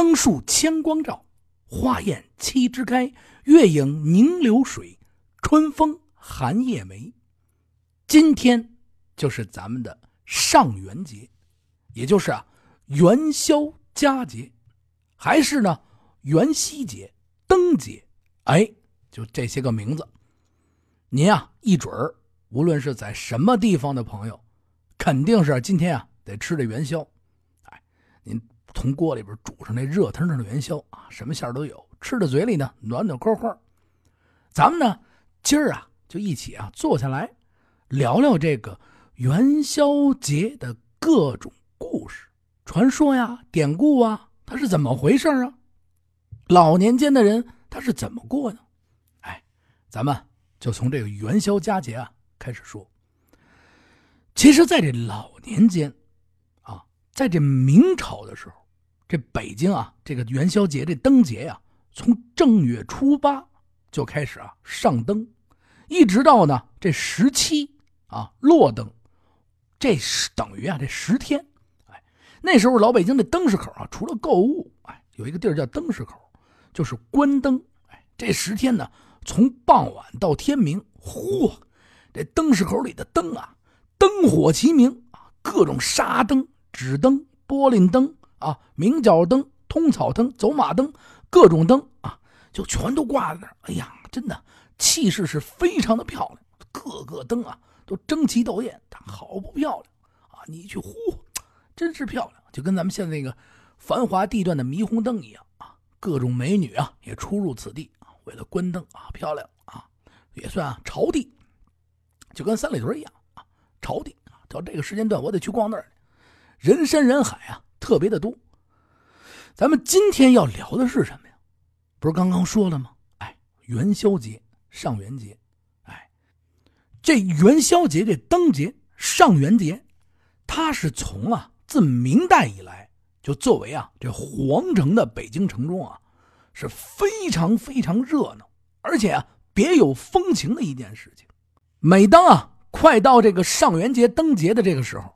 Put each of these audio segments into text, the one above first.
灯树千光照，花艳七枝开，月影凝流水，春风寒夜梅。今天就是咱们的上元节，也就是啊元宵佳节，还是呢元夕节、灯节，哎，就这些个名字。您啊，一准儿，无论是在什么地方的朋友，肯定是今天啊得吃这元宵。从锅里边煮上那热腾腾的元宵啊，什么馅儿都有，吃到嘴里呢暖暖和和。咱们呢今儿啊就一起啊坐下来聊聊这个元宵节的各种故事、传说呀、典故啊，它是怎么回事啊？老年间的人他是怎么过呢？哎，咱们。就从这个元宵佳节啊开始说。其实，在这老年间，啊，在这明朝的时候，这北京啊，这个元宵节这灯节呀，从正月初八就开始啊上灯，一直到呢这十七啊落灯，这是等于啊这十天。哎，那时候老北京的灯市口啊，除了购物，哎，有一个地儿叫灯市口，就是关灯。哎，这十天呢。从傍晚到天明，嚯，这灯市口里的灯啊，灯火齐明啊，各种纱灯、纸灯、玻璃灯啊，明角灯、通草灯、走马灯，各种灯啊，就全都挂在那儿。哎呀，真的气势是非常的漂亮，各个灯啊都争奇斗艳，好不漂亮啊！你去，呼，真是漂亮，就跟咱们现在那个繁华地段的霓虹灯一样啊，各种美女啊也出入此地。为了关灯啊，漂亮啊，也算啊朝地，就跟三里屯一样啊，朝地啊。到这个时间段，我得去逛那儿，人山人海啊，特别的多。咱们今天要聊的是什么呀？不是刚刚说了吗？哎，元宵节、上元节，哎，这元宵节这灯节、上元节，它是从啊自明代以来就作为啊这皇城的北京城中啊。是非常非常热闹，而且啊别有风情的一件事情。每当啊快到这个上元节灯节的这个时候，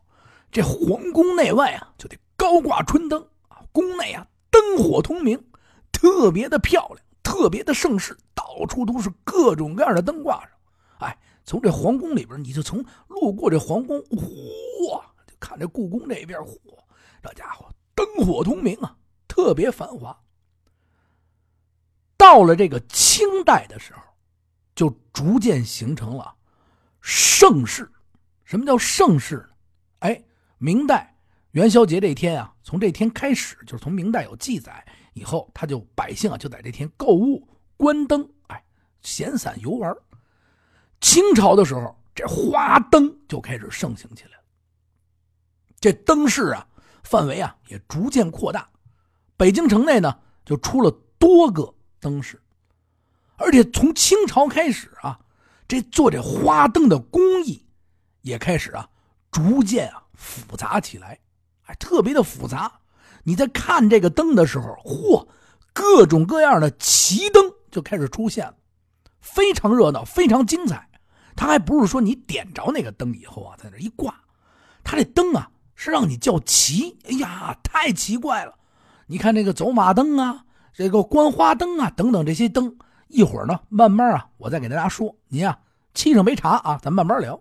这皇宫内外啊就得高挂春灯啊，宫内啊灯火通明，特别的漂亮，特别的盛世，到处都是各种各样的灯挂上。哎，从这皇宫里边，你就从路过这皇宫，嚯，就看这故宫这边，嚯，这家伙灯火通明啊，特别繁华。到了这个清代的时候，就逐渐形成了盛世。什么叫盛世呢？哎，明代元宵节这天啊，从这天开始，就是从明代有记载以后，他就百姓啊就在这天购物、关灯，哎，闲散游玩。清朝的时候，这花灯就开始盛行起来了。这灯饰啊，范围啊也逐渐扩大。北京城内呢，就出了多个。灯饰，而且从清朝开始啊，这做这花灯的工艺也开始啊，逐渐啊复杂起来，哎，特别的复杂。你在看这个灯的时候，嚯，各种各样的奇灯就开始出现了，非常热闹，非常精彩。它还不是说你点着那个灯以后啊，在那一挂，它这灯啊是让你叫奇。哎呀，太奇怪了！你看这个走马灯啊。这个观花灯啊，等等这些灯，一会儿呢，慢慢啊，我再给大家说。您啊，沏上杯茶啊，咱慢慢聊。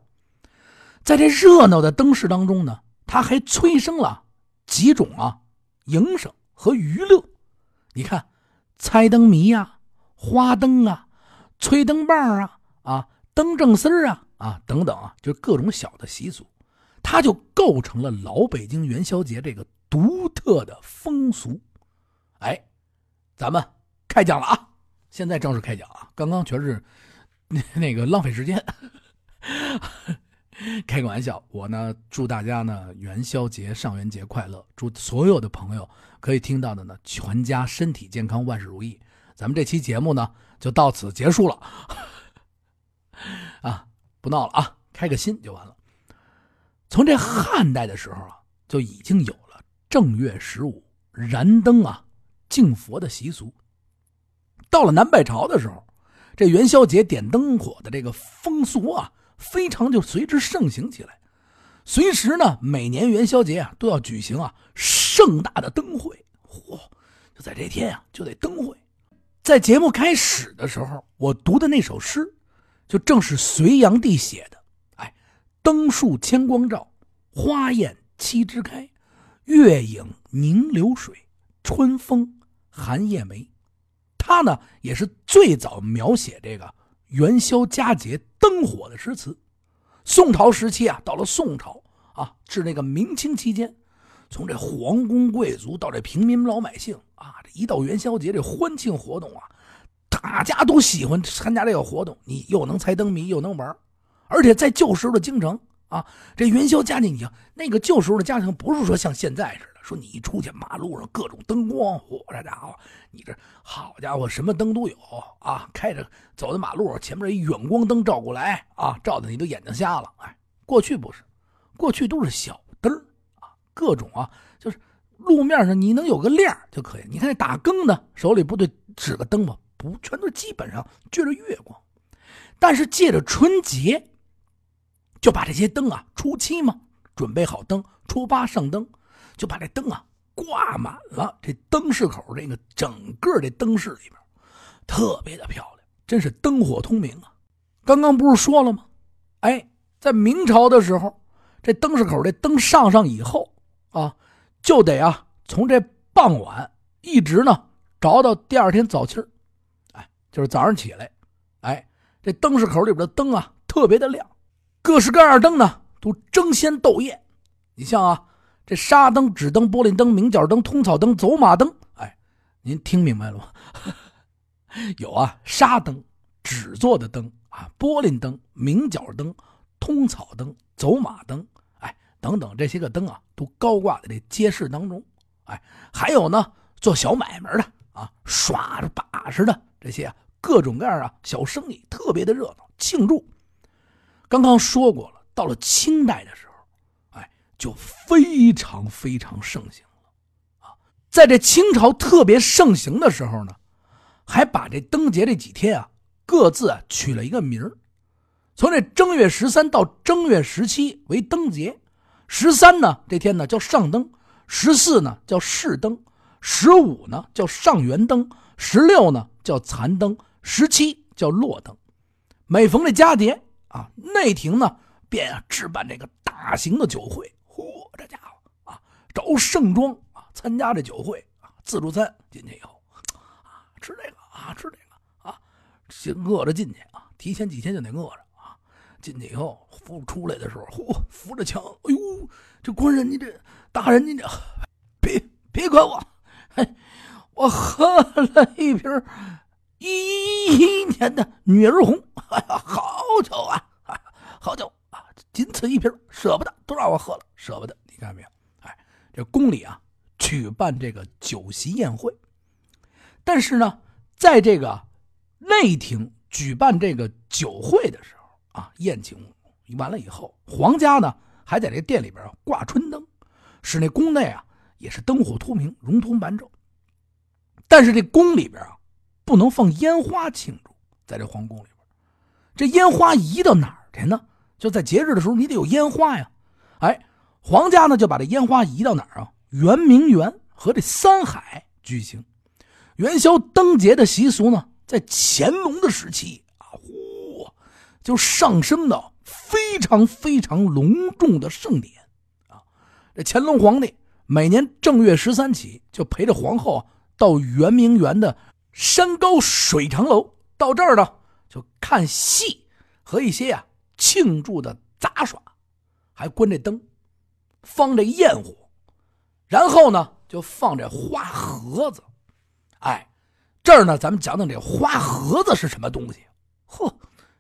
在这热闹的灯饰当中呢，它还催生了几种啊营生和娱乐。你看，猜灯谜呀，花灯啊，吹灯棒啊，啊，灯正丝啊，啊，等等啊，就各种小的习俗，它就构成了老北京元宵节这个独特的风俗。哎。咱们开讲了啊！现在正式开讲啊！刚刚全是那个浪费时间，开个玩笑。我呢，祝大家呢元宵节、上元节快乐！祝所有的朋友可以听到的呢，全家身体健康，万事如意。咱们这期节目呢，就到此结束了啊！不闹了啊，开个心就完了。从这汉代的时候啊，就已经有了正月十五燃灯啊。敬佛的习俗，到了南北朝的时候，这元宵节点灯火的这个风俗啊，非常就随之盛行起来。随时呢，每年元宵节啊，都要举行啊盛大的灯会。嚯，就在这天啊，就得灯会。在节目开始的时候，我读的那首诗，就正是隋炀帝写的。哎，灯树千光照，花艳七枝开，月影凝流水，春风寒夜梅。他呢，也是最早描写这个元宵佳节灯火的诗词。宋朝时期啊，到了宋朝啊，至那个明清期间。从这皇宫贵族到这平民老百姓啊，这一到元宵节这欢庆活动啊，大家都喜欢参加这个活动。你又能猜灯谜，又能玩而且在旧时的京城啊，这元宵佳节，你想那个旧时候的家庭，不是说像现在似的，说你一出去马路上各种灯光，嚯，这家伙，你这好家伙，什么灯都有啊，开着走在马路前面一远光灯照过来啊，照的你都眼睛瞎了。哎，过去不是，过去都是小灯啊各种啊，就是路面上你能有个亮就可以。你看那打更的手里不得指个灯吗？不，全都基本上借着月光。但是借着春节，就把这些灯啊，初七嘛，准备好灯，初八上灯，就把这灯啊挂满了。这灯市口这个整个这灯市里边，特别的漂亮，真是灯火通明啊。刚刚不是说了吗？哎，在明朝的时候，这灯市口这灯上上以后。啊，就得啊，从这傍晚一直呢，着到第二天早清哎，就是早上起来，哎，这灯市口里边的灯啊，特别的亮，各式各样的灯呢，都争先斗艳。你像啊，这纱灯、纸灯、玻璃灯、明角灯、通草灯、走马灯，哎，您听明白了吗？有啊，沙灯、纸做的灯啊，玻璃灯、明角灯、通草灯、走马灯。哎等等，这些个灯啊，都高挂在这街市当中。哎，还有呢，做小买卖的啊，耍着把式的这些啊各种各样啊小生意，特别的热闹，庆祝。刚刚说过了，到了清代的时候，哎，就非常非常盛行了啊。在这清朝特别盛行的时候呢，还把这灯节这几天啊，各自啊取了一个名儿，从这正月十三到正月十七为灯节。十三呢，这天呢叫上灯；十四呢叫试灯；十五呢叫上元灯；十六呢叫残灯；十七叫落灯。每逢这佳节啊，内廷呢便啊置办这个大型的酒会。嚯，这家伙啊，着盛装啊参加这酒会啊，自助餐进去以后啊吃这个啊吃这个啊，先饿着进去啊，提前几天就得饿着啊。进去以后，扶出来的时候，嚯，扶着墙，哎呦，这官人，你这大人，你这别别管我，嘿，我喝了一瓶一一年的女儿红，哎，好酒啊，好酒啊，仅此一瓶，舍不得，都让我喝了，舍不得，你看到没有？哎，这宫里啊，举办这个酒席宴会，但是呢，在这个内廷举办这个酒会的时候。啊，宴请完了以后，皇家呢还在这店里边挂春灯，使那宫内啊也是灯火通明、融通满肘。但是这宫里边啊不能放烟花庆祝，在这皇宫里边，这烟花移到哪儿去呢？就在节日的时候，你得有烟花呀。哎，皇家呢就把这烟花移到哪儿啊？圆明园和这三海举行元宵灯节的习俗呢，在乾隆的时期啊，呼。就上升到非常非常隆重的盛典啊！这乾隆皇帝每年正月十三起，就陪着皇后到圆明园的山高水长楼，到这儿呢就看戏和一些呀庆祝的杂耍，还关这灯，放这焰火，然后呢就放这花盒子。哎，这儿呢咱们讲讲这花盒子是什么东西？呵，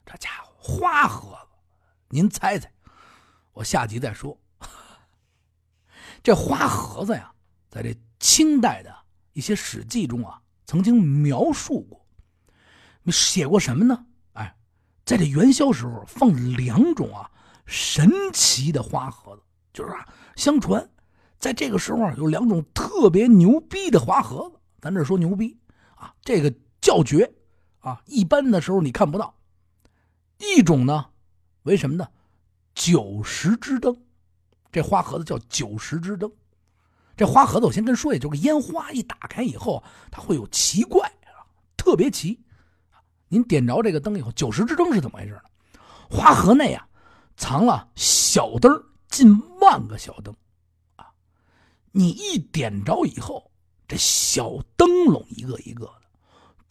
这家伙！花盒子，您猜猜？我下集再说。这花盒子呀，在这清代的一些史记中啊，曾经描述过，写过什么呢？哎，在这元宵时候放两种啊神奇的花盒子，就是啊，相传在这个时候有两种特别牛逼的花盒子。咱这说牛逼啊，这个叫绝啊，一般的时候你看不到。一种呢，为什么呢？九十之灯，这花盒子叫九十之灯。这花盒子我先跟说一下，就是烟花一打开以后，它会有奇怪，特别奇。您点着这个灯以后，九十支灯是怎么回事呢？花盒内啊，藏了小灯近万个小灯，啊，你一点着以后，这小灯笼一个一个的，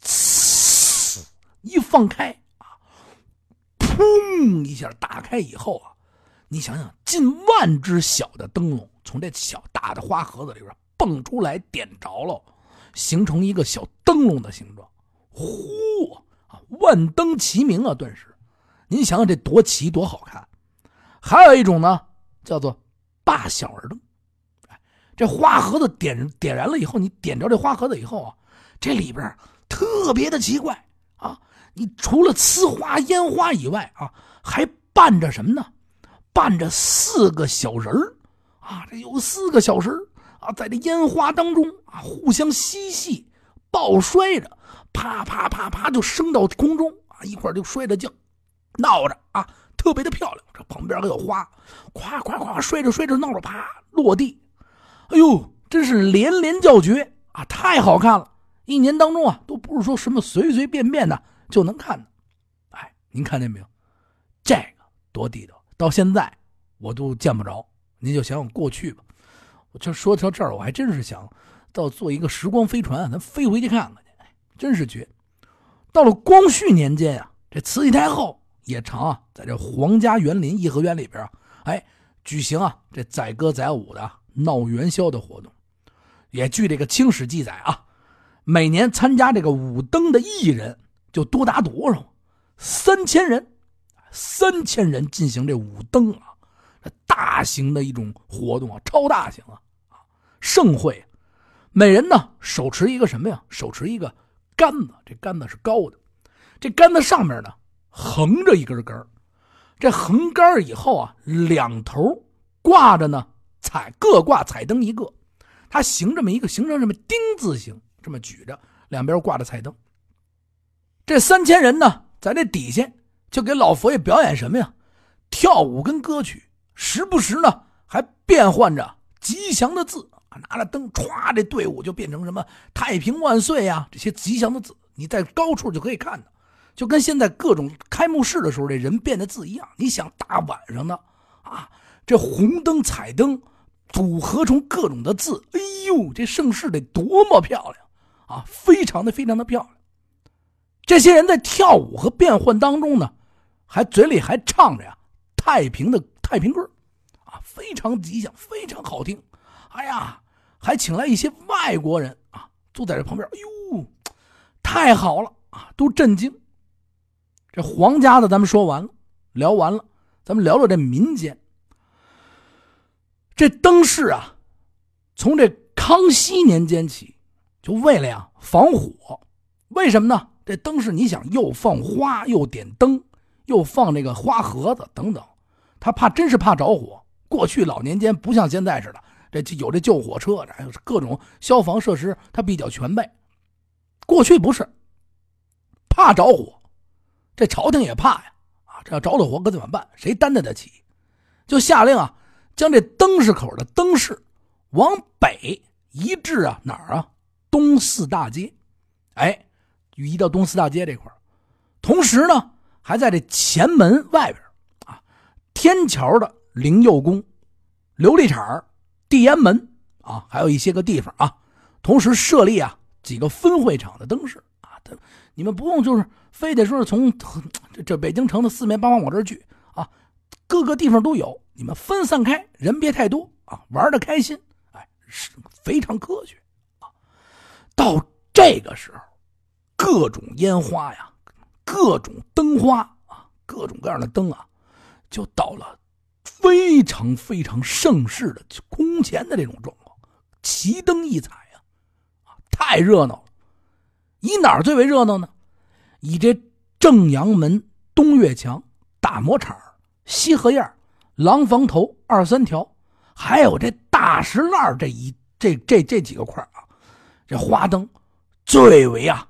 呲，一放开啊，砰一下打开以后啊，你想想，近万只小的灯笼从这小大的花盒子里边蹦出来，点着了，形成一个小灯笼的形状，呼啊，万灯齐鸣啊，顿时。您想想这多齐多好看，还有一种呢，叫做八小儿灯。这花盒子点点燃了以后，你点着这花盒子以后啊，这里边特别的奇怪啊！你除了呲花烟花以外啊，还伴着什么呢？伴着四个小人儿啊！这有四个小人儿啊，在这烟花当中啊，互相嬉戏、抱摔着，啪啪啪啪就升到空中啊，一会儿就摔着跤。闹着啊，特别的漂亮。这旁边还有花，夸夸夸，摔着摔着闹着，啪落地。哎呦，真是连连叫绝啊！太好看了。一年当中啊，都不是说什么随随便便的就能看的。哎，您看见没有？这个多地道，到现在我都见不着。您就想想过去吧。我就说到这儿，我还真是想到做一个时光飞船，咱飞回去看看去。真是绝。到了光绪年间啊，这慈禧太后。也常啊，在这皇家园林颐和园里边啊，哎，举行啊这载歌载舞的闹元宵的活动。也据这个清史记载啊，每年参加这个舞灯的艺人就多达多少？三千人，三千人进行这舞灯啊，这大型的一种活动啊，超大型啊啊盛会。每人呢手持一个什么呀？手持一个杆子，这杆子是高的，这杆子上面呢。横着一根杆这横杆以后啊，两头挂着呢彩各挂彩灯一个，它形这么一个形成这么丁字形，这么举着，两边挂着彩灯。这三千人呢，在这底下就给老佛爷表演什么呀？跳舞跟歌曲，时不时呢还变换着吉祥的字啊，拿着灯歘，这队伍就变成什么太平万岁呀这些吉祥的字，你在高处就可以看到。就跟现在各种开幕式的时候这人变的字一样，你想大晚上的啊，这红灯彩灯组合成各种的字，哎呦，这盛世得多么漂亮啊！非常的非常的漂亮。这些人在跳舞和变换当中呢，还嘴里还唱着呀太平的太平歌啊，非常吉祥，非常好听。哎呀，还请来一些外国人啊，坐在这旁边，哎呦，太好了啊，都震惊。这皇家的咱们说完了，聊完了，咱们聊聊这民间。这灯饰啊，从这康熙年间起，就为了呀防火。为什么呢？这灯饰你想又放花又点灯，又放那个花盒子等等，他怕真是怕着火。过去老年间不像现在似的，这有这救火车，还有各种消防设施，它比较全备。过去不是，怕着火。这朝廷也怕呀，啊，这要着了火可怎么办？谁担待得起？就下令啊，将这灯市口的灯饰往北移至啊哪儿啊？东四大街，哎，移到东四大街这块同时呢，还在这前门外边啊，天桥的灵佑宫、琉璃厂、地安门啊，还有一些个地方啊，同时设立啊几个分会场的灯饰啊，你们不用就是。非得说是从这这北京城的四面八方往这儿聚啊，各个地方都有。你们分散开，人别太多啊，玩的开心，哎，是非常科学啊。到这个时候，各种烟花呀，各种灯花啊，各种各样的灯啊，就到了非常非常盛世的空前的这种状况，奇灯异彩呀，啊，太热闹了。以哪儿最为热闹呢？以这正阳门、东岳墙、大磨场、西河沿、廊坊头二三条，还有这大石栏这一这这这几个块啊，这花灯最为啊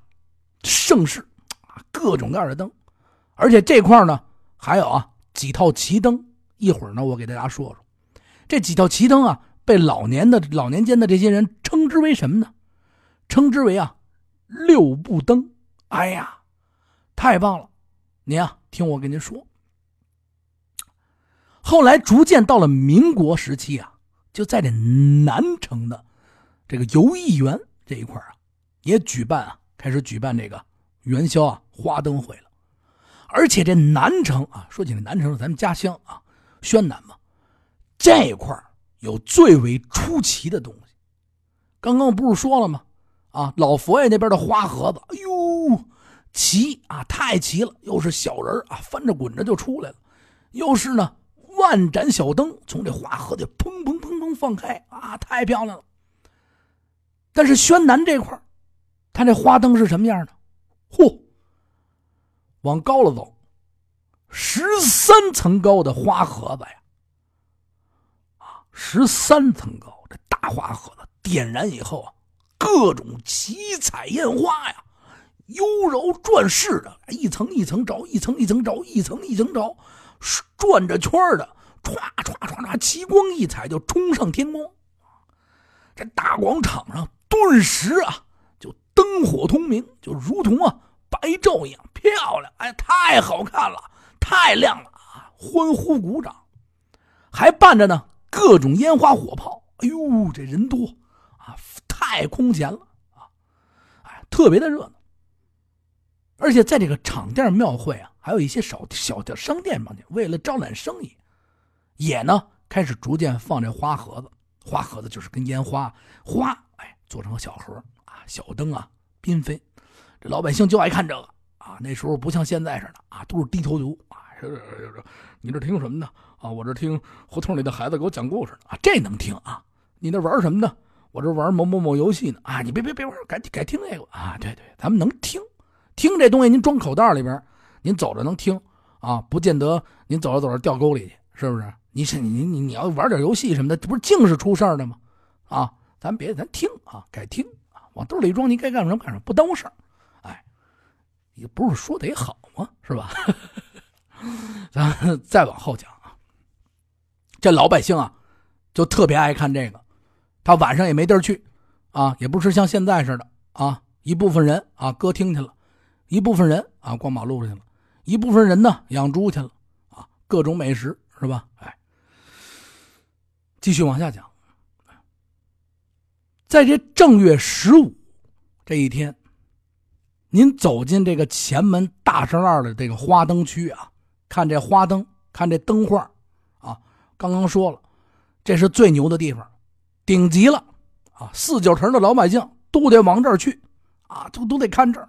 盛世，各种各样的灯，而且这块呢还有啊几套旗灯，一会儿呢我给大家说说，这几套旗灯啊被老年的老年间的这些人称之为什么呢？称之为啊六步灯。哎呀，太棒了！您啊，听我跟您说。后来逐渐到了民国时期啊，就在这南城的这个游艺园这一块啊，也举办啊，开始举办这个元宵啊花灯会了。而且这南城啊，说起来南城是咱们家乡啊，宣南嘛，这块有最为出奇的东西。刚刚不是说了吗？啊，老佛爷那边的花盒子，哎呦，齐啊，太齐了！又是小人啊，翻着滚着就出来了，又是呢。万盏小灯从这花盒里砰砰砰砰放开啊，太漂亮了。但是宣南这块它这花灯是什么样的？嚯，往高了走，十三层高的花盒子呀！啊，十三层高，这大花盒子点燃以后啊，各种七彩烟花呀，妖娆转世的，一层一层着，一层一层着，一层一层着。转着圈的，唰唰唰唰，奇光异彩就冲上天空。这大广场上顿时啊，灯火通明，就如同啊白昼一样漂亮。哎，太好看了，太亮了啊！欢呼鼓掌，还伴着呢各种烟花火炮。哎呦，这人多啊，太空前了啊！哎，特别的热闹。而且在这个场店庙会啊。还有一些小小的商店嘛，为了招揽生意，也呢开始逐渐放这花盒子。花盒子就是跟烟花花，哎，做成小盒，小灯啊，缤纷。这老百姓就爱看这个啊。那时候不像现在似的啊，都是低头族啊。你这听什么呢？啊，我这听胡同里的孩子给我讲故事呢啊，这能听啊。你那玩什么呢？我这玩某某某游戏呢啊。你别别别玩，改改听那个啊。对对，咱们能听，听这东西您装口袋里边。您走着能听啊，不见得您走着走着掉沟里去，是不是？你是你你你要玩点游戏什么的，这不是净是出事儿的吗？啊，咱别咱听啊，改听，往兜里装，你该干什么干什么，不耽误事儿。哎，也不是说得好吗？是吧？咱再往后讲啊，这老百姓啊，就特别爱看这个，他晚上也没地儿去啊，也不是像现在似的啊，一部分人啊歌厅去了，一部分人啊逛马路去了。一部分人呢养猪去了啊，各种美食是吧？哎，继续往下讲，在这正月十五这一天，您走进这个前门大栅栏的这个花灯区啊，看这花灯，看这灯画啊，刚刚说了，这是最牛的地方，顶级了啊！四九城的老百姓都得往这儿去啊，都都得看这儿，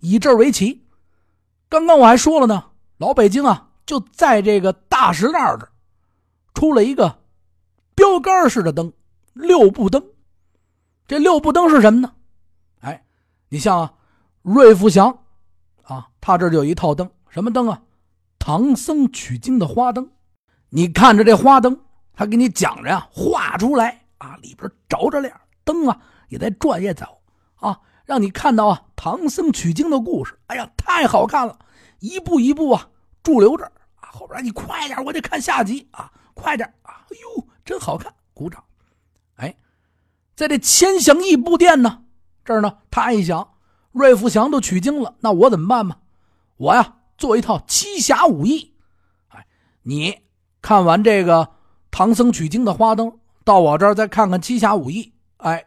以这儿为旗。刚刚我还说了呢，老北京啊，就在这个大石栏这儿，出了一个标杆式的灯，六步灯。这六步灯是什么呢？哎，你像啊，瑞福祥啊，他这就有一套灯，什么灯啊？唐僧取经的花灯。你看着这花灯，他给你讲着呀，画出来啊，里边着着亮，灯啊也在转也走啊。让你看到啊，唐僧取经的故事，哎呀，太好看了，一步一步啊，驻留着啊，后边你快点，我得看下集啊，快点啊，哎呦，真好看，鼓掌。在这千祥义布店呢，这儿呢，他一想，瑞福祥都取经了，那我怎么办嘛？我呀，做一套七侠五义。哎，你看完这个唐僧取经的花灯，到我这儿再看看七侠五义。哎，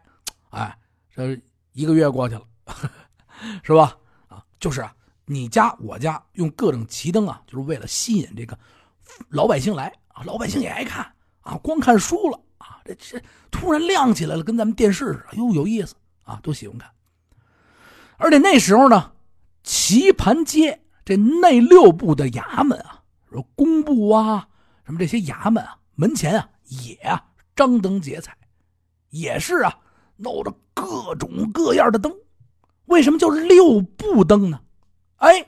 哎，这。一个月过去了，是吧？啊，就是啊，你家我家用各种旗灯啊，就是为了吸引这个老百姓来啊，老百姓也爱看啊，光看书了，这这突然亮起来了，跟咱们电视似的，哟，有意思啊，都喜欢看。而且那时候呢，棋盘街这内六部的衙门啊，说工部啊，什么这些衙门啊，门前啊也啊张灯结彩，也是啊。闹着各种各样的灯，为什么叫六步灯呢？哎，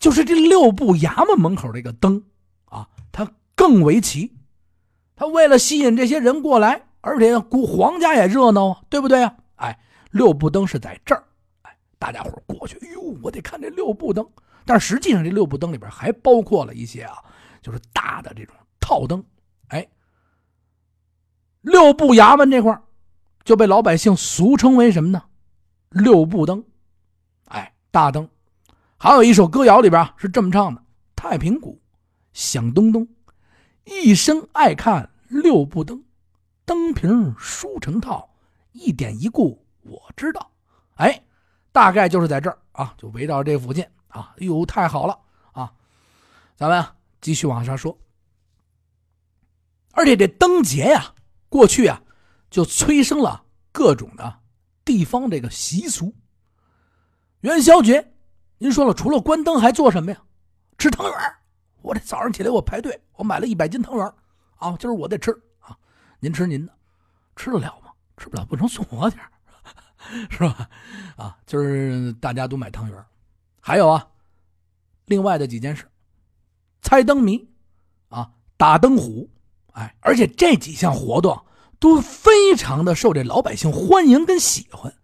就是这六部衙门门口这个灯啊，它更为奇。他为了吸引这些人过来，而且古皇家也热闹啊，对不对啊？哎，六步灯是在这儿，哎，大家伙过去，哎呦，我得看这六步灯。但实际上，这六步灯里边还包括了一些啊，就是大的这种套灯。哎，六部衙门这块就被老百姓俗称为什么呢？六步灯，哎，大灯。还有一首歌谣里边是这么唱的：“太平鼓，响咚咚，一生爱看六部灯，灯瓶书成套，一点一故我知道。”哎，大概就是在这儿啊，就围绕这附近啊。哎呦，太好了啊！咱们继续往下说。而且这灯节呀，过去啊，就催生了各种的地方这个习俗。元宵节，您说了，除了关灯还做什么呀？吃汤圆我这早上起来我排队，我买了一百斤汤圆啊，今儿我得吃啊。您吃您的，吃得了吗？吃不了不能送我点 是吧？啊，今儿大家都买汤圆还有啊，另外的几件事，猜灯谜，啊，打灯虎，哎，而且这几项活动都非常的受这老百姓欢迎跟喜欢，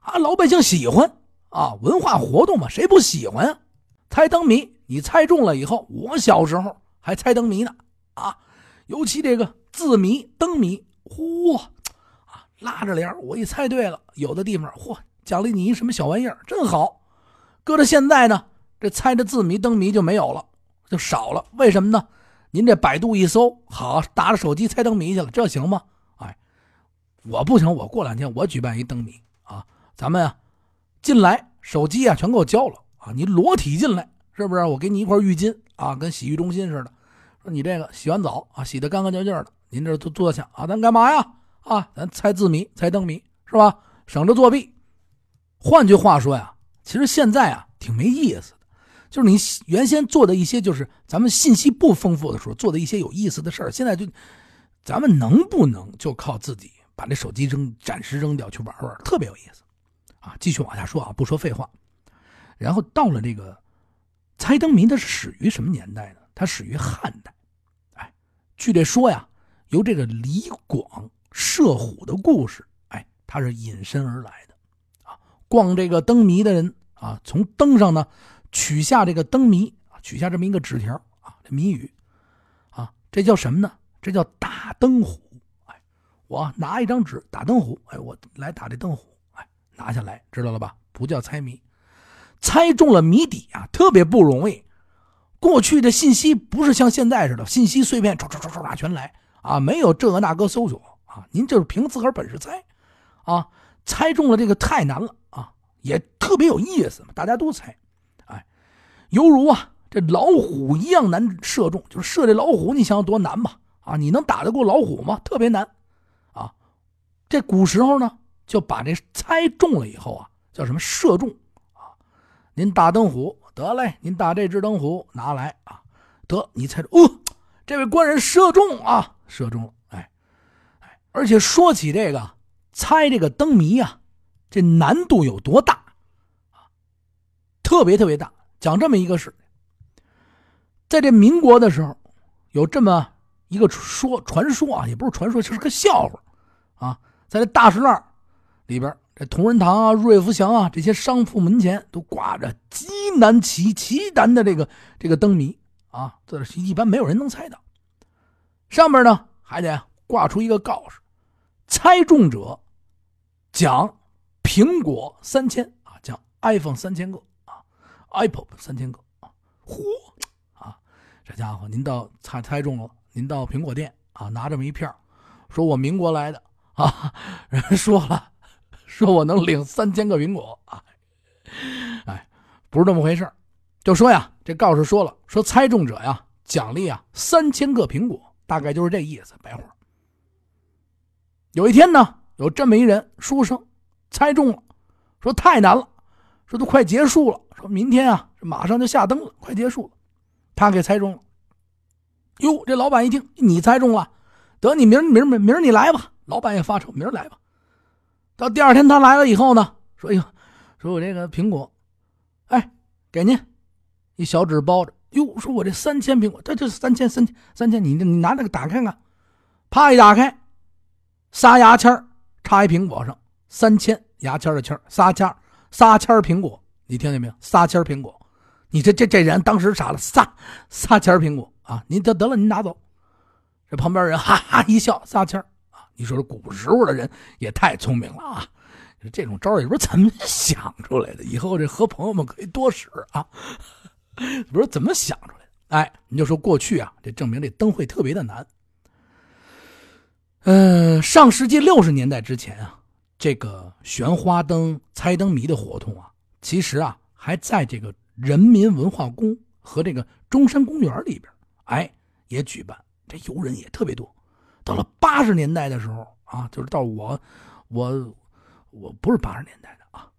啊，老百姓喜欢啊，文化活动嘛，谁不喜欢啊？猜灯谜，你猜中了以后，我小时候还猜灯谜呢，啊，尤其这个字谜、灯谜，嚯！啊拉着帘我一猜对了，有的地方嚯，奖励你一什么小玩意儿，真好。搁到现在呢，这猜的字谜灯谜就没有了，就少了。为什么呢？您这百度一搜，好，打着手机猜灯谜去了，这行吗？哎，我不行，我过两天我举办一灯谜啊，咱们啊进来，手机啊全给我交了啊，你裸体进来，是不是？我给你一块浴巾啊，跟洗浴中心似的，说你这个洗完澡啊，洗得干干净净的，您这坐坐下啊，咱干嘛呀？啊，咱猜字谜，猜灯谜是吧？省着作弊。换句话说呀，其实现在啊挺没意思的，就是你原先做的一些，就是咱们信息不丰富的时候做的一些有意思的事儿，现在就咱们能不能就靠自己把这手机扔，暂时扔掉去玩玩，特别有意思啊！继续往下说啊，不说废话。然后到了这个猜灯谜，它始于什么年代呢？它始于汉代。哎，据这说呀，由这个李广。射虎的故事，哎，它是引申而来的，啊，逛这个灯谜的人啊，从灯上呢取下这个灯谜啊，取下这么一个纸条啊，这谜语，啊，这叫什么呢？这叫打灯虎，哎，我拿一张纸打灯虎，哎，我来打这灯虎，哎，拿下来，知道了吧？不叫猜谜，猜中了谜底啊，特别不容易。过去的信息不是像现在似的，信息碎片唰唰唰唰全来啊，没有这个那个搜索。啊，您就是凭自个儿本事猜，啊，猜中了这个太难了啊，也特别有意思，大家都猜，哎，犹如啊这老虎一样难射中，就是射这老虎，你想想多难吧？啊，你能打得过老虎吗？特别难，啊，这古时候呢就把这猜中了以后啊，叫什么射中？您打灯虎得嘞，您打这只灯虎拿来啊，得你猜中哦，这位官人射中啊，射中了。哎而且说起这个猜这个灯谜啊，这难度有多大啊？特别特别大。讲这么一个事，在这民国的时候，有这么一个说传说啊，也不是传说，就是个笑话啊。在这大石栏里边，这同仁堂啊、瑞福祥啊这些商铺门前都挂着极难奇、奇难的这个这个灯谜啊，这是一般没有人能猜到。上面呢还得挂出一个告示。猜中者奖苹果三千啊，奖 iPhone 三千个啊，Apple 三千个啊，嚯啊！这家伙，您到猜猜中了，您到苹果店啊，拿这么一票，说我民国来的啊，人 说了，说我能领三千个苹果啊，哎，不是这么回事就说呀，这告示说了，说猜中者呀，奖励啊三千个苹果，大概就是这意思，白话。有一天呢，有这么一人书生，猜中了，说太难了，说都快结束了，说明天啊，马上就下灯了，快结束了，他给猜中了。哟，这老板一听你猜中了，得你明明明明你来吧，老板也发愁，明儿来吧。到第二天他来了以后呢，说哎呦，说我这个苹果，哎，给您一小纸包着。哟，说我这三千苹果，这这三千三千三千，你你拿那个打开看，啪一打开。仨牙签插一苹果上，三千牙签的签仨签仨签苹果，你听见没有？仨签苹果，你这这这人当时傻了，仨仨签苹果啊！您得得了，您拿走。这旁边人哈哈一笑，仨签！你说这古时候的人也太聪明了啊！这种招也不知道怎么想出来的，以后这和朋友们可以多使啊。不是怎么想出来的？哎，你就说过去啊，这证明这灯会特别的难。嗯，上世纪六十年代之前啊，这个悬花灯、猜灯谜的活动啊，其实啊还在这个人民文化宫和这个中山公园里边，哎，也举办，这游人也特别多。到了八十年代的时候啊，就是到我，我，我不是八十年代的啊，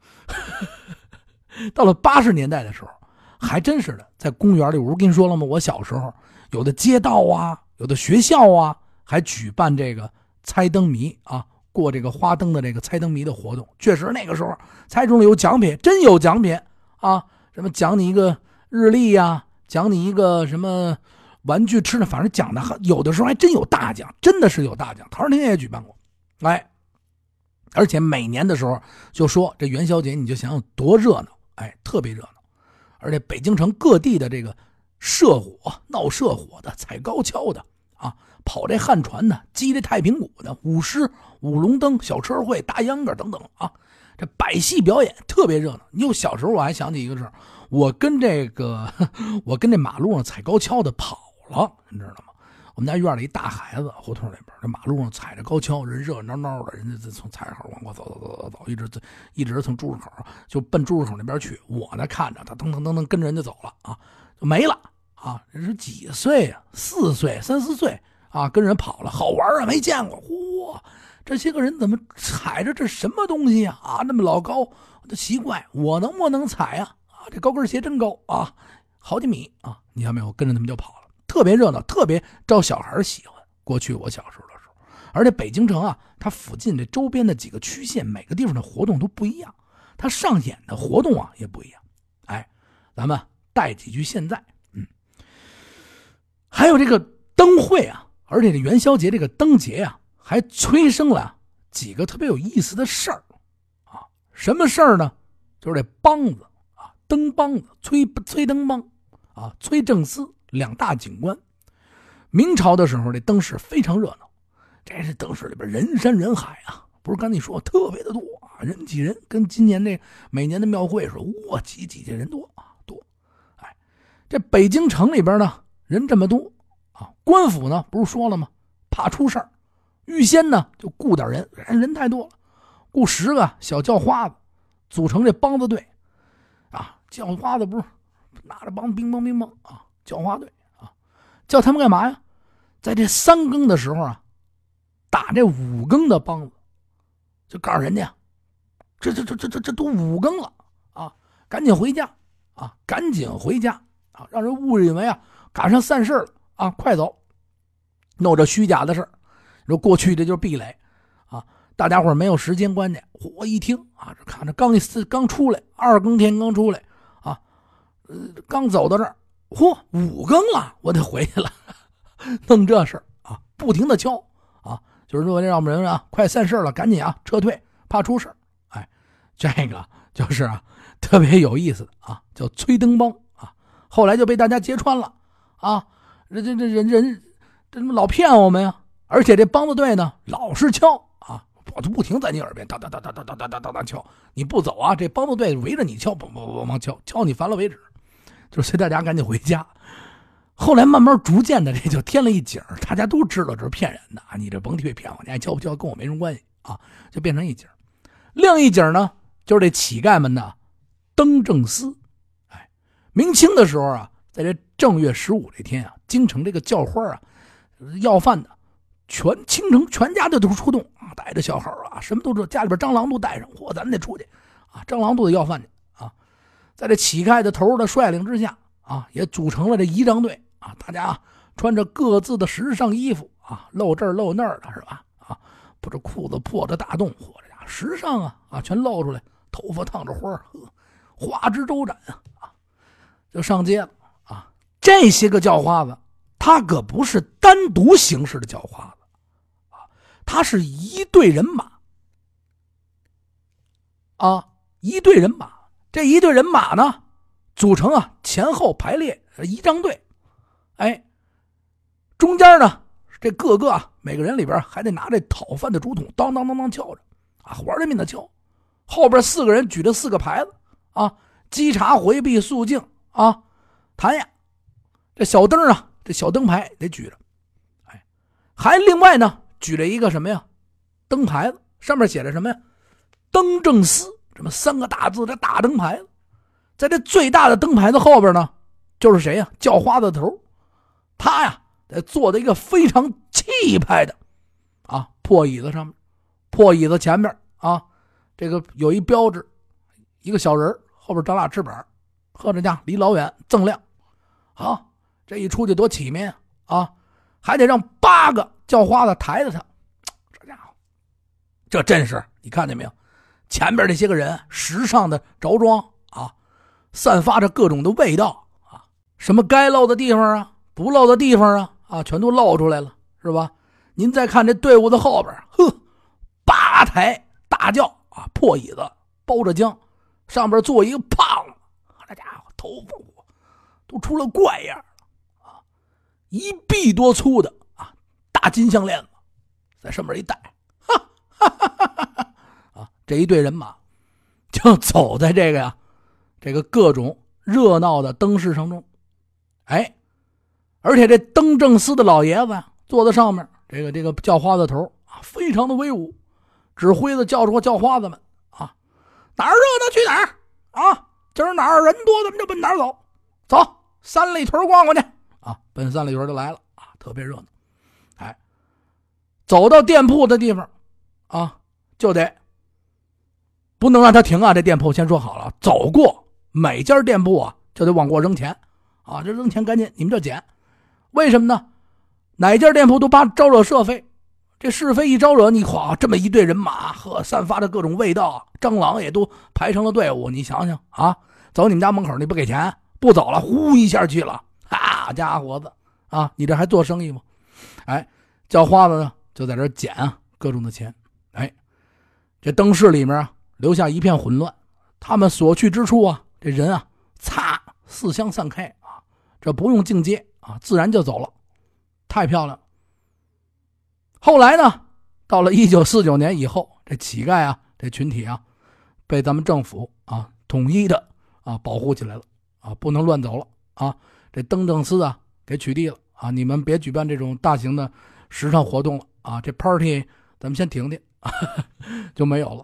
到了八十年代的时候。还真是的，在公园里，我不是跟你说了吗？我小时候，有的街道啊，有的学校啊，还举办这个猜灯谜啊，过这个花灯的这个猜灯谜的活动。确实，那个时候猜中了有奖品，真有奖品啊！什么奖你一个日历呀，奖你一个什么玩具吃的，反正奖的有的时候还真有大奖，真的是有大奖。陶然亭也举办过，哎，而且每年的时候就说这元宵节，你就想想多热闹，哎，特别热闹。而且北京城各地的这个社火闹社火的、踩高跷的啊、跑这旱船的、击这太平鼓的、舞狮、舞龙灯、小车会、大秧歌等等啊，这百戏表演特别热闹。你有小时候我还想起一个事儿，我跟这个我跟这马路上踩高跷的跑了，你知道吗？我们家院里一大孩子，胡同里边这马路上踩着高跷，人热热闹闹的，人家从菜市口往过走走走走走，一直一直从朱市口就奔朱市口那边去。我呢看着他噔噔噔噔跟着人家走了啊，就没了啊。人是几岁呀？四岁、三四岁啊，跟人跑了，好玩啊，没见过。嚯，这些个人怎么踩着这什么东西呀？啊，那么老高，我奇怪，我能不能踩呀？啊，这高跟鞋真高啊，好几米啊！你看没有？跟着他们就跑。特别热闹，特别招小孩喜欢。过去我小时候的时候，而且北京城啊，它附近这周边的几个区县，每个地方的活动都不一样，它上演的活动啊也不一样。哎，咱们带几句现在，嗯，还有这个灯会啊，而且这元宵节这个灯节啊，还催生了几个特别有意思的事儿啊。什么事儿呢？就是这梆子啊，灯梆子，催催灯梆啊，催正丝。两大景观，明朝的时候，这灯市非常热闹。这是灯市里边人山人海啊，不是跟你说特别的多啊，人挤人，跟今年这每年的庙会似的，哇，挤挤挤人多啊多。哎，这北京城里边呢，人这么多啊，官府呢不是说了吗？怕出事儿，预先呢就雇点人，人人太多了，雇十个小叫花子，组成这梆子队啊，叫花子不是拿着梆乒乓乒乓啊。叫花队啊，叫他们干嘛呀？在这三更的时候啊，打这五更的梆子，就告诉人家，这这这这这这都五更了啊，赶紧回家啊，赶紧回家啊，让人误认为啊赶上散事了啊，快走，弄这虚假的事儿说过去这就是壁垒啊，大家伙没有时间观念。我一听啊，这看着刚一四刚出来，二更天刚出来啊，呃，刚走到这儿。嚯，五更了，我得回去了，弄这事啊，不停的敲啊，就是说让我们人啊，快散事了，赶紧啊撤退，怕出事哎，这个就是啊，特别有意思的啊，叫催灯帮啊，后来就被大家揭穿了啊，这这这人人这怎么老骗我们呀？而且这梆子队呢，老是敲啊，我就不停在你耳边哒哒哒哒哒哒哒哒哒哒敲，你不走啊，这梆子队围着你敲，梆梆梆梆敲，敲你烦了为止。就催大家赶紧回家，后来慢慢逐渐的这就添了一景大家都知道这是骗人的啊！你这甭提骗我，你爱交不交跟我没什么关系啊！就变成一景另一景呢就是这乞丐们呢登正司。哎，明清的时候啊，在这正月十五这天啊，京城这个叫花啊，要饭的全京城全家的都出动啊，带着小孩啊，什么都知道，家里边蟑螂都带上，嚯，咱得出去啊！蟑螂都得要饭去。在这乞丐的头的率领之下啊，也组成了这仪仗队啊。大家穿着各自的时尚衣服啊，露这儿露那儿的是吧？啊，不是裤子破着大洞，嚯，这家时尚啊啊，全露出来，头发烫着花呵，花枝招展啊啊，就上街了啊。这些个叫花子，他可不是单独行事的叫花子啊，他是一队人马啊，一队人马。这一队人马呢，组成啊前后排列仪仗队，哎，中间呢这个个啊，每个人里边还得拿这讨饭的竹筒，当当当当敲着，啊，活着命的敲。后边四个人举着四个牌子，啊，稽查、回避、肃静，啊，弹呀。这小灯啊，这小灯牌得举着，哎，还另外呢，举着一个什么呀？灯牌子，上面写着什么呀？灯正司，什么三个大字，的大灯牌子。在这最大的灯牌子后边呢，就是谁呀？叫花子头，他呀，在坐在一个非常气派的啊破椅子上面，破椅子前面啊，这个有一标志，一个小人后边长俩翅膀，呵，着家离老远锃亮，啊，这一出去多体面啊！还得让八个叫花子抬着他，这家伙，这阵势你看见没有？前边这些个人时尚的着装啊。散发着各种的味道啊，什么该露的地方啊，不露的地方啊，啊，全都露出来了，是吧？您再看这队伍的后边，呵，八抬大轿啊，破椅子包着浆，上边坐一个胖子，那家伙，头发都出了怪样啊，一臂多粗的啊，大金项链子在上面一戴，哈哈哈哈哈！这一队人马就走在这个呀。这个各种热闹的灯饰当中，哎，而且这灯正司的老爷子呀坐在上面，这个这个叫花子头啊，非常的威武，指挥着叫着叫花子们啊，哪儿热闹去哪儿啊，今儿哪儿人多咱们就奔哪儿走，走三里屯逛逛去啊，奔三里屯就来了啊，特别热闹，哎，走到店铺的地方啊，就得不能让他停啊，这店铺先说好了，走过。每家店铺啊，就得往过扔钱，啊，这扔钱赶紧你们这捡，为什么呢？哪家店铺都怕招惹是非，这是非一招惹，你咵这么一队人马，呵，散发着各种味道，蟑螂也都排成了队伍。你想想啊，走你们家门口你不给钱，不走了，呼一下去了，好家伙子啊，你这还做生意吗？哎，叫花子呢，就在这捡啊各种的钱，哎，这灯市里面啊，留下一片混乱，他们所去之处啊。这人啊，擦，四相散开啊，这不用进阶啊，自然就走了，太漂亮。后来呢，到了一九四九年以后，这乞丐啊，这群体啊，被咱们政府啊统一的啊保护起来了啊，不能乱走了啊。这登正司啊，给取缔了啊，你们别举办这种大型的时尚活动了啊，这 party 咱们先停停，就没有了。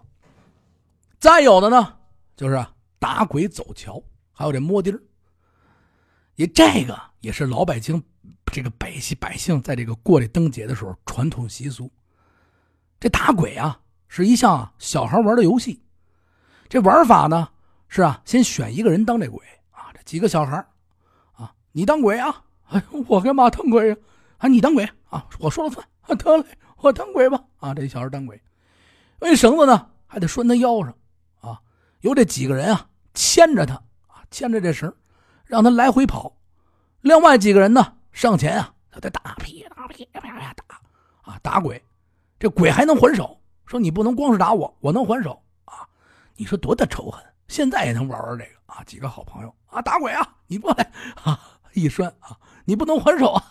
再有的呢，就是。打鬼走桥，还有这摸钉也这个也是老百姓，这个百姓百姓在这个过这灯节的时候传统习俗。这打鬼啊，是一项小孩玩的游戏。这玩法呢是啊，先选一个人当这鬼啊，这几个小孩啊，你当鬼啊，哎，我干嘛当鬼呀？啊，你当鬼啊，我说了算啊，得嘞，我当鬼吧。啊，这小孩当鬼，那绳子呢还得拴他腰上，有这几个人啊。牵着他啊，牵着这绳，让他来回跑。另外几个人呢，上前啊，他在打劈打劈啪啪打啊，打鬼。这鬼还能还手，说你不能光是打我，我能还手啊。你说多大仇恨？现在也能玩玩这个啊，几个好朋友啊，打鬼啊，你过来啊，一拴啊，你不能还手啊，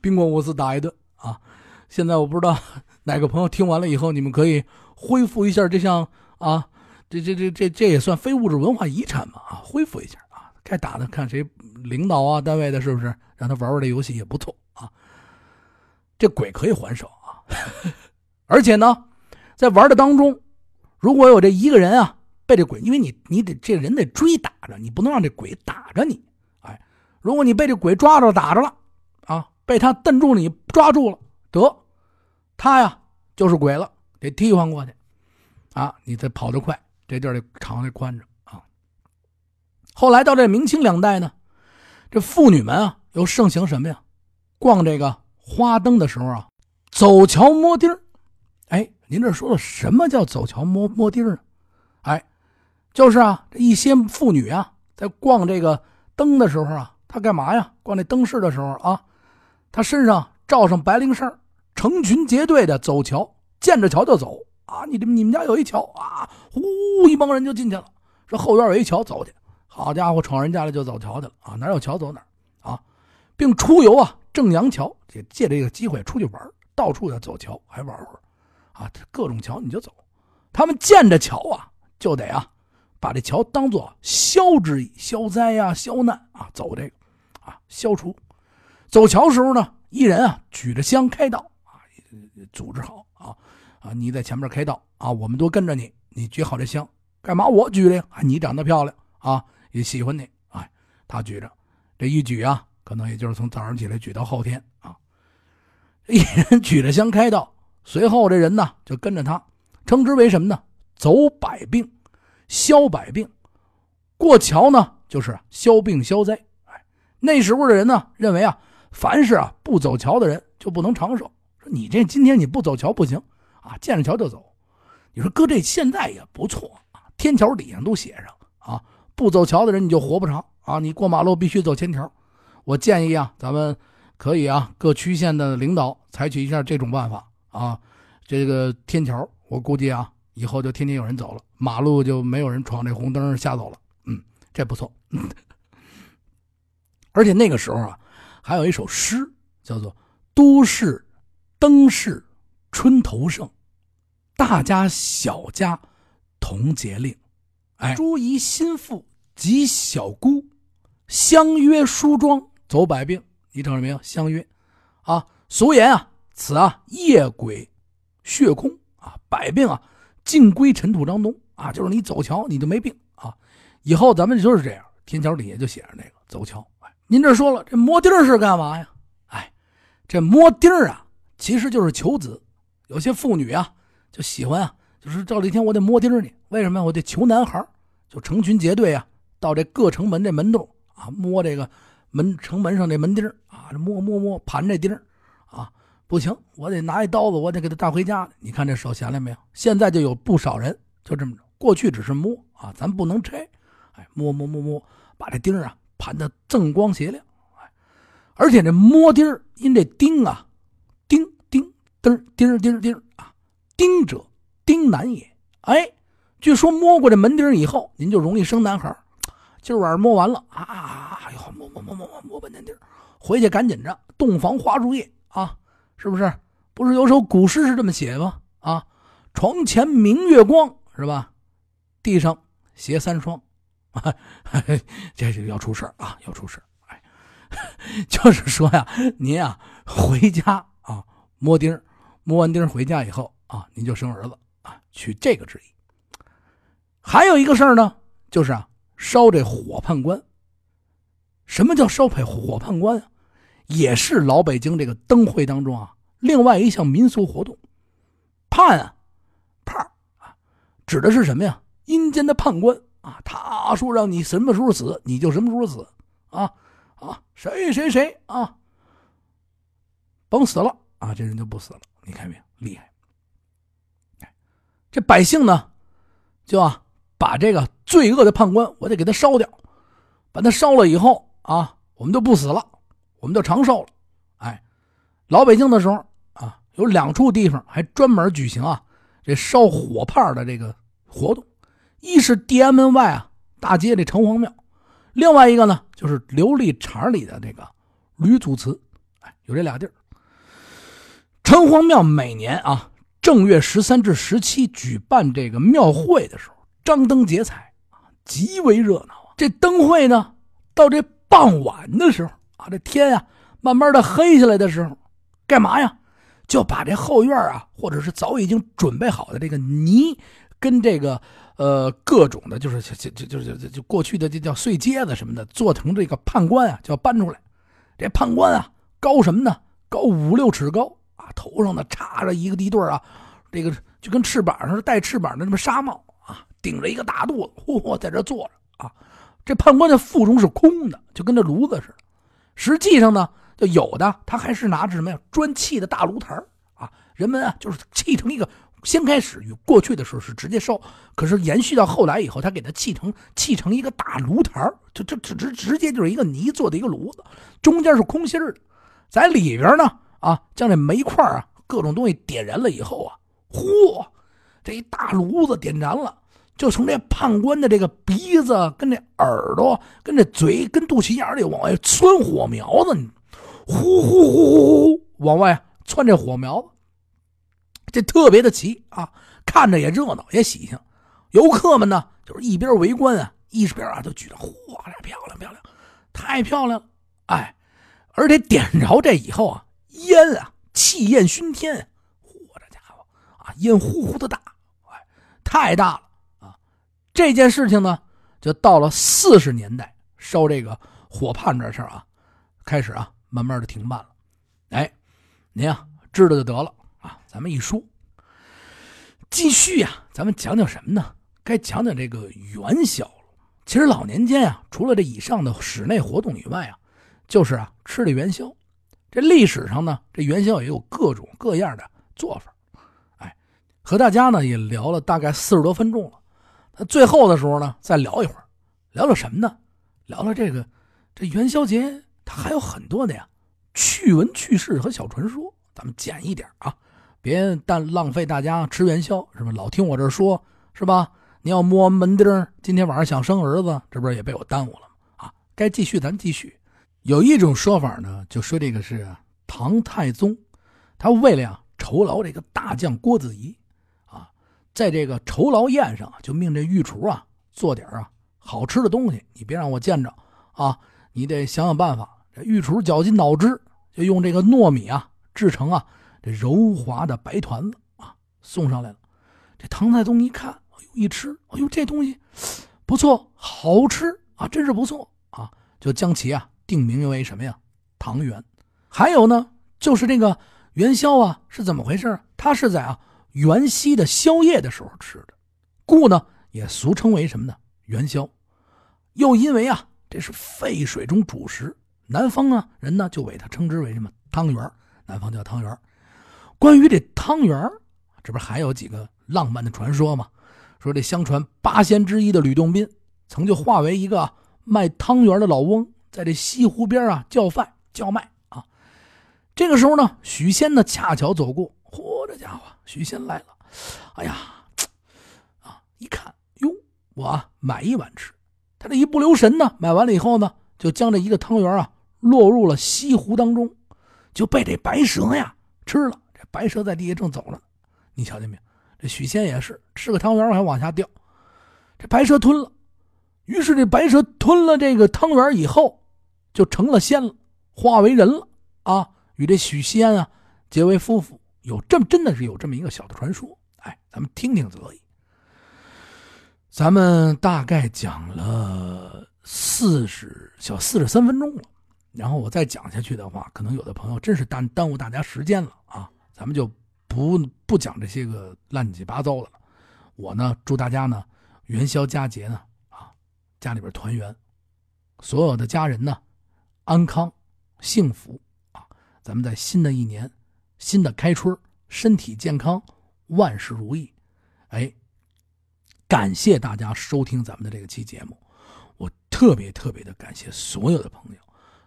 兵光五四打一顿啊。现在我不知道哪个朋友听完了以后，你们可以恢复一下这项啊。这这这这这也算非物质文化遗产嘛啊，恢复一下啊，该打的看谁领导啊单位的，是不是让他玩玩这游戏也不错啊？这鬼可以还手啊，而且呢，在玩的当中，如果有这一个人啊被这鬼，因为你你得这人得追打着，你不能让这鬼打着你。哎，如果你被这鬼抓着打着了啊，被他瞪住你抓住了，得他呀就是鬼了，得替换过去啊，你再跑得快。这地儿得长得宽着啊。后来到这明清两代呢，这妇女们啊又盛行什么呀？逛这个花灯的时候啊，走桥摸钉哎，您这说了什么叫走桥摸摸钉呢？哎，就是啊，这一些妇女啊，在逛这个灯的时候啊，她干嘛呀？逛这灯饰的时候啊，她身上罩上白绫衫，成群结队的走桥，见着桥就走。啊，你这你们家有一桥啊，呼，一帮人就进去了。说后院有一桥，走去。好家伙，闯人家里就走桥去了啊！哪有桥走哪啊，并出游啊，正阳桥，借借这个机会出去玩，到处的走桥，还玩会儿，啊，各种桥你就走。他们见着桥啊，就得啊，把这桥当做消之意、消灾呀、消难啊，走这个啊，消除。走桥时候呢，一人啊举着香开道啊，组织好啊，你在前面开道啊，我们都跟着你，你举好这香，干嘛？我举的，你长得漂亮啊，也喜欢你，哎，他举着，这一举啊。可能也就是从早上起来举到后天啊，一人举着香开道，随后这人呢就跟着他，称之为什么呢？走百病，消百病，过桥呢就是消病消灾。哎，那时候的人呢认为啊，凡是啊不走桥的人就不能长寿。说你这今天你不走桥不行啊，见着桥就走。你说搁这现在也不错啊，天桥底下都写上啊，不走桥的人你就活不长啊，你过马路必须走天桥。我建议啊，咱们可以啊，各区县的领导采取一下这种办法啊。这个天桥，我估计啊，以后就天天有人走了，马路就没有人闯这红灯瞎走了。嗯，这不错。而且那个时候啊，还有一首诗叫做“都市灯市春头盛，大家小家同节令”。哎，朱姨心腹及小姑，相约梳妆。走百病，你瞅着没有？相约，啊，俗言啊，此啊夜鬼血空啊，百病啊尽归尘土当中啊，就是你走桥你就没病啊。以后咱们就是这样，天桥底下就写着那个走桥。哎，您这说了，这摸钉是干嘛呀？哎，这摸钉啊，其实就是求子。有些妇女啊就喜欢啊，就是照这一天我得摸钉去，为什么呀？我得求男孩就成群结队啊，到这各城门这门洞啊摸这个。门城门上这门钉啊，摸摸摸盘这钉啊，不行，我得拿一刀子，我得给他带回家。你看这手闲了没有？现在就有不少人就这么着，过去只是摸啊，咱不能拆，哎，摸摸摸摸，把这钉啊盘的锃光洁亮，哎，而且这摸钉因这钉啊，钉钉钉钉钉钉丁，者丁男也，哎，据说摸过这门钉以后，您就容易生男孩。今儿晚上摸完了啊！哎呦，摸摸摸摸摸摸半天地儿，回去赶紧着。洞房花烛夜啊，是不是？不是有首古诗是这么写吗？啊，床前明月光，是吧？地上鞋三双，啊 这就要出事啊！要出事哎，就是说呀，您啊回家啊摸钉摸完钉回家以后啊，您就生儿子啊，取这个之意。还有一个事儿呢，就是啊。烧这火判官。什么叫烧配火判官啊？也是老北京这个灯会当中啊，另外一项民俗活动。判啊，判啊，指的是什么呀？阴间的判官啊，他说让你什么时候死，你就什么时候死啊啊，谁谁谁啊，甭死了啊，这人就不死了。你看没有？厉害。这百姓呢，就啊。把这个罪恶的判官，我得给他烧掉，把他烧了以后啊，我们就不死了，我们就长寿了。哎，老北京的时候啊，有两处地方还专门举行啊这烧火炮的这个活动，一是地安门外啊大街的城隍庙，另外一个呢就是琉璃厂里的这个吕祖祠。哎，有这俩地儿。城隍庙每年啊正月十三至十七举办这个庙会的时候。张灯结彩啊，极为热闹啊！这灯会呢，到这傍晚的时候啊，这天啊慢慢的黑下来的时候，干嘛呀？就把这后院啊，或者是早已经准备好的这个泥，跟这个呃各种的，就是就就就就就过去的这叫碎秸子什么的，做成这个判官啊，就要搬出来。这判官啊，高什么呢？高五六尺高啊，头上呢插着一个地对啊，这个就跟翅膀似的，带翅膀的那么纱帽啊。顶着一个大肚子，嚯，在这坐着啊！这判官的腹中是空的，就跟这炉子似的。实际上呢，就有的他还是拿着什么呀，砖砌的大炉台啊。人们啊，就是砌成一个，先开始与过去的时候是直接烧，可是延续到后来以后，他给它砌成砌成一个大炉台就就直直直接就是一个泥做的一个炉子，中间是空心的，在里边呢啊，将这煤块啊各种东西点燃了以后啊，嚯，这一大炉子点燃了。就从这判官的这个鼻子、跟这耳朵、跟这嘴、跟肚脐眼里往外窜火苗子，呼呼呼呼呼往外窜这火苗子，这特别的齐啊，看着也热闹也喜庆。游客们呢，就是一边围观啊，一边啊都举着，嚯，漂亮漂亮，太漂亮了！哎，而且点着这以后啊，烟啊，气焰熏天，嚯，这家伙啊，烟呼呼的大，哎，太大了啊！这件事情呢，就到了四十年代烧这个火畔这事儿啊，开始啊，慢慢的停办了。哎，您啊，知道就得了啊，咱们一说，继续呀，咱们讲讲什么呢？该讲讲这个元宵了。其实老年间啊，除了这以上的室内活动以外啊，就是啊吃这元宵。这历史上呢，这元宵也有各种各样的做法。哎，和大家呢也聊了大概四十多分钟了。那最后的时候呢，再聊一会儿，聊聊什么呢？聊聊这个这元宵节，它还有很多的呀趣闻趣事和小传说。咱们简一点啊，别但浪费大家吃元宵，是吧？老听我这说，是吧？你要摸门钉今天晚上想生儿子，这不是也被我耽误了吗？啊，该继续咱继续。有一种说法呢，就说这个是唐太宗，他为了呀酬劳这个大将郭子仪，啊，在这个酬劳宴上就命这御厨啊做点啊好吃的东西，你别让我见着啊，你得想想办法。这御厨绞尽脑汁，就用这个糯米啊制成啊这柔滑的白团子啊送上来了。这唐太宗一看。一吃，哎呦，这东西不错，好吃啊，真是不错啊！就将其啊定名为什么呀？汤圆。还有呢，就是这个元宵啊，是怎么回事？它是在啊元夕的宵夜的时候吃的，故呢也俗称为什么呢？元宵。又因为啊这是沸水中煮食，南方啊人呢就为它称之为什么汤圆？南方叫汤圆。关于这汤圆，这不还有几个浪漫的传说吗？说这相传八仙之一的吕洞宾，曾就化为一个卖汤圆的老翁，在这西湖边啊叫饭叫卖啊。这个时候呢，许仙呢恰巧走过，嚯，这家伙许仙来了，哎呀，啊，一看哟，我买一碗吃。他这一不留神呢，买完了以后呢，就将这一个汤圆啊落入了西湖当中，就被这白蛇呀吃了。这白蛇在地下正走着呢，你瞧见没有？这许仙也是吃个汤圆还往下掉，这白蛇吞了。于是这白蛇吞了这个汤圆以后，就成了仙了，化为人了啊！与这许仙啊结为夫妇。有这么真的是有这么一个小的传说，哎，咱们听听则已。咱们大概讲了四十小四十三分钟了，然后我再讲下去的话，可能有的朋友真是耽耽误大家时间了啊！咱们就。不不讲这些个乱七八糟的了，我呢祝大家呢元宵佳节呢啊家里边团圆，所有的家人呢安康幸福啊，咱们在新的一年新的开春身体健康万事如意，哎，感谢大家收听咱们的这个期节目，我特别特别的感谢所有的朋友，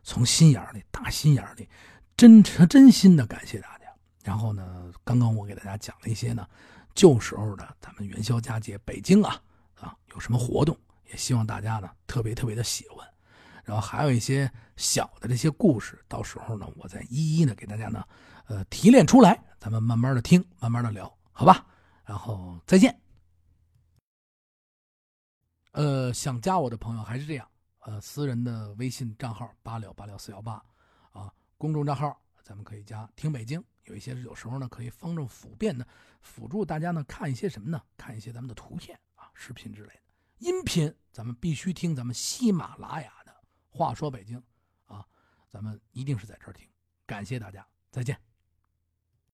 从心眼里打心眼里真诚真心的感谢大家。然后呢，刚刚我给大家讲了一些呢，旧时候的咱们元宵佳节，北京啊啊有什么活动，也希望大家呢特别特别的喜欢。然后还有一些小的这些故事，到时候呢我再一一的给大家呢呃提炼出来，咱们慢慢的听，慢慢的聊，好吧？然后再见。呃，想加我的朋友还是这样，呃，私人的微信账号八六八六四幺八啊，公众账号咱们可以加听北京。有一些有时候呢，可以方正辅便的辅助大家呢看一些什么呢？看一些咱们的图片啊、视频之类的。音频咱们必须听咱们喜马拉雅。话说北京啊，咱们一定是在这儿听。感谢大家，再见。